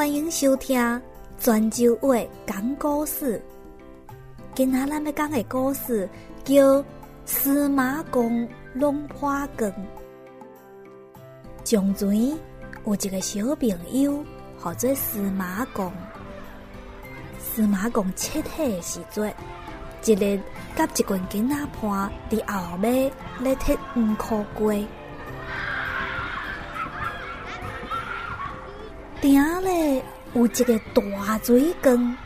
欢迎收听泉州话讲故事。今仔咱要讲的故事叫《司马公弄花缸》。从前有一个小朋友，号做司马公。司马公七岁时阵，一日甲一群囡仔伴伫后尾咧踢黄裤龟。顶咧有一个大水缸，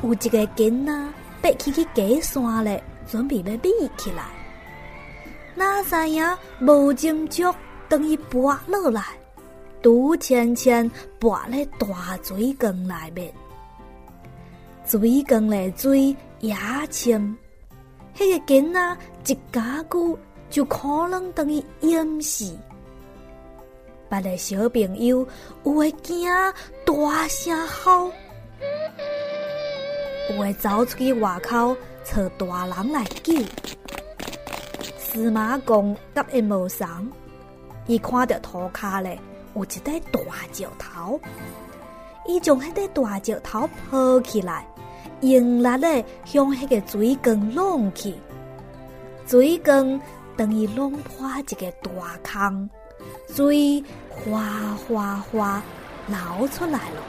有一个囡仔爬起去假山咧，准备要立起来。哪知影无斟酌，等伊拔落来，拄浅浅拔咧大水缸内面。水缸咧水也深，迄个囡仔一加久就可能等于淹死。别个小朋友有的惊大声吼，有的走出去外口找大人来救。司马公甲因无送，伊看到涂骹咧有一块大石头，伊将迄块大石头抱起来，用力咧向迄个水缸弄去，水缸等于弄破一个大坑。水哗哗哗流出来了，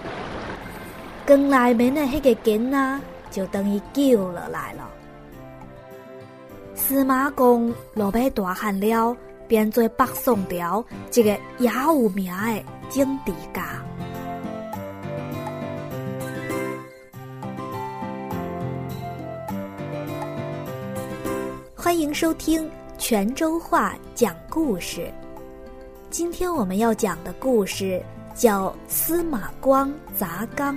缸内面的迄个囡仔就等于救了来了。司马光落尾大汉了，变做北宋朝一个也有名的政治家。欢迎收听泉州话讲故事。今天我们要讲的故事叫《司马光砸缸》。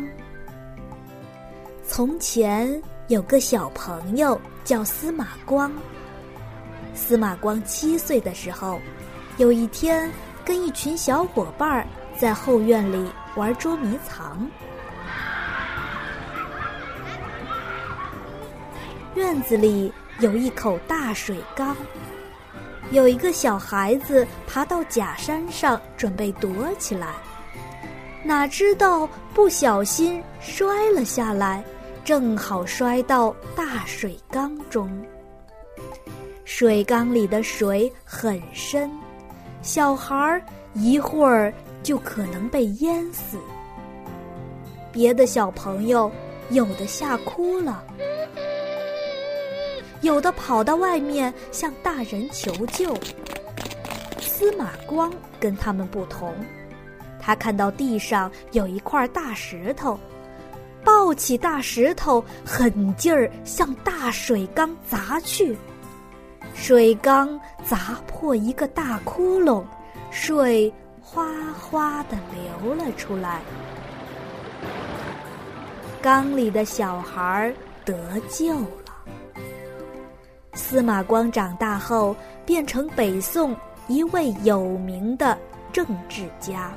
从前有个小朋友叫司马光。司马光七岁的时候，有一天跟一群小伙伴在后院里玩捉迷藏。院子里有一口大水缸。有一个小孩子爬到假山上，准备躲起来，哪知道不小心摔了下来，正好摔到大水缸中。水缸里的水很深，小孩儿一会儿就可能被淹死。别的小朋友有的吓哭了。有的跑到外面向大人求救。司马光跟他们不同，他看到地上有一块大石头，抱起大石头，狠劲儿向大水缸砸去。水缸砸破一个大窟窿，水哗哗的流了出来。缸里的小孩得救了。司马光长大后，变成北宋一位有名的政治家。